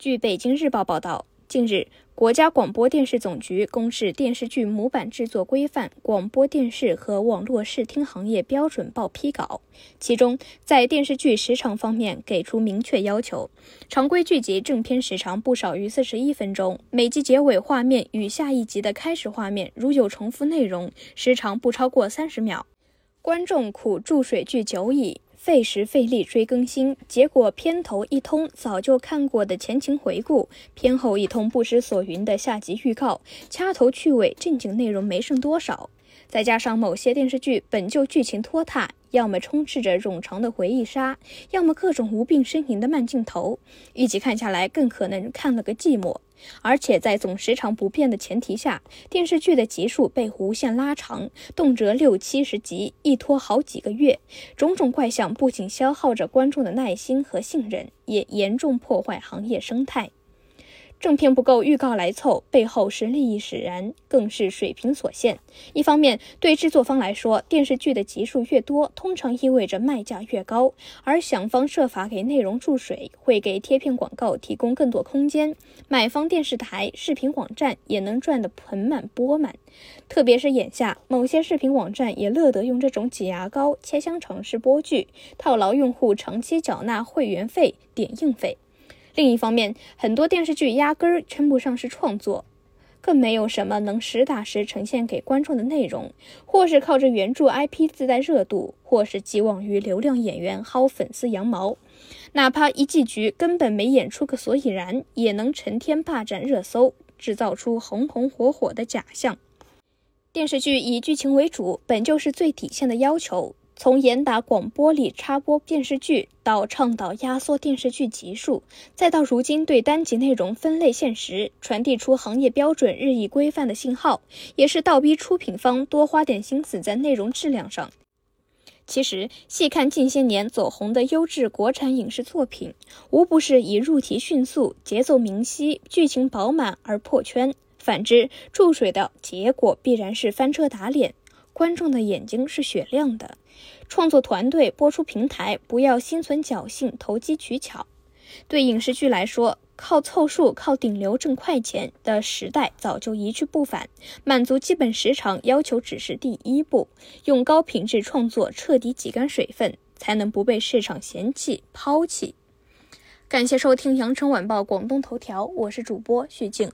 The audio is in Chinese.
据北京日报报道，近日，国家广播电视总局公示电视剧模板制作规范广播电视和网络视听行业标准报批稿，其中在电视剧时长方面给出明确要求：常规剧集正片时长不少于四十一分钟，每集结尾画面与下一集的开始画面如有重复内容，时长不超过三十秒。观众苦注水剧久矣。费时费力追更新，结果片头一通早就看过的前情回顾，片后一通不知所云的下集预告，掐头去尾，正经内容没剩多少。再加上某些电视剧本就剧情拖沓，要么充斥着冗长的回忆杀，要么各种无病呻吟的慢镜头，一集看下来更可能看了个寂寞。而且在总时长不变的前提下，电视剧的集数被无限拉长，动辄六七十集，一拖好几个月。种种怪象不仅消耗着观众的耐心和信任，也严重破坏行业生态。正片不够，预告来凑，背后是利益使然，更是水平所限。一方面，对制作方来说，电视剧的集数越多，通常意味着卖价越高，而想方设法给内容注水，会给贴片广告提供更多空间，买方电视台、视频网站也能赚得盆满钵满。特别是眼下，某些视频网站也乐得用这种挤牙膏、切香肠式播剧，套牢用户长期缴纳会员费、点映费。另一方面，很多电视剧压根儿称不上是创作，更没有什么能实打实呈现给观众的内容，或是靠着原著 IP 自带热度，或是寄望于流量演员薅粉丝羊毛，哪怕一季剧根本没演出个所以然，也能成天霸占热搜，制造出红红火火的假象。电视剧以剧情为主，本就是最底线的要求。从严打广播里插播电视剧，到倡导压缩电视剧集数，再到如今对单集内容分类限时，传递出行业标准日益规范的信号，也是倒逼出品方多花点心思在内容质量上。其实，细看近些年走红的优质国产影视作品，无不是以入题迅速、节奏明晰、剧情饱满而破圈；反之，注水的结果必然是翻车打脸。观众的眼睛是雪亮的，创作团队、播出平台不要心存侥幸、投机取巧。对影视剧来说，靠凑数、靠顶流挣快钱的时代早就一去不返。满足基本时长要求只是第一步，用高品质创作彻底挤干水分，才能不被市场嫌弃抛弃。感谢收听羊城晚报广东头条，我是主播徐静。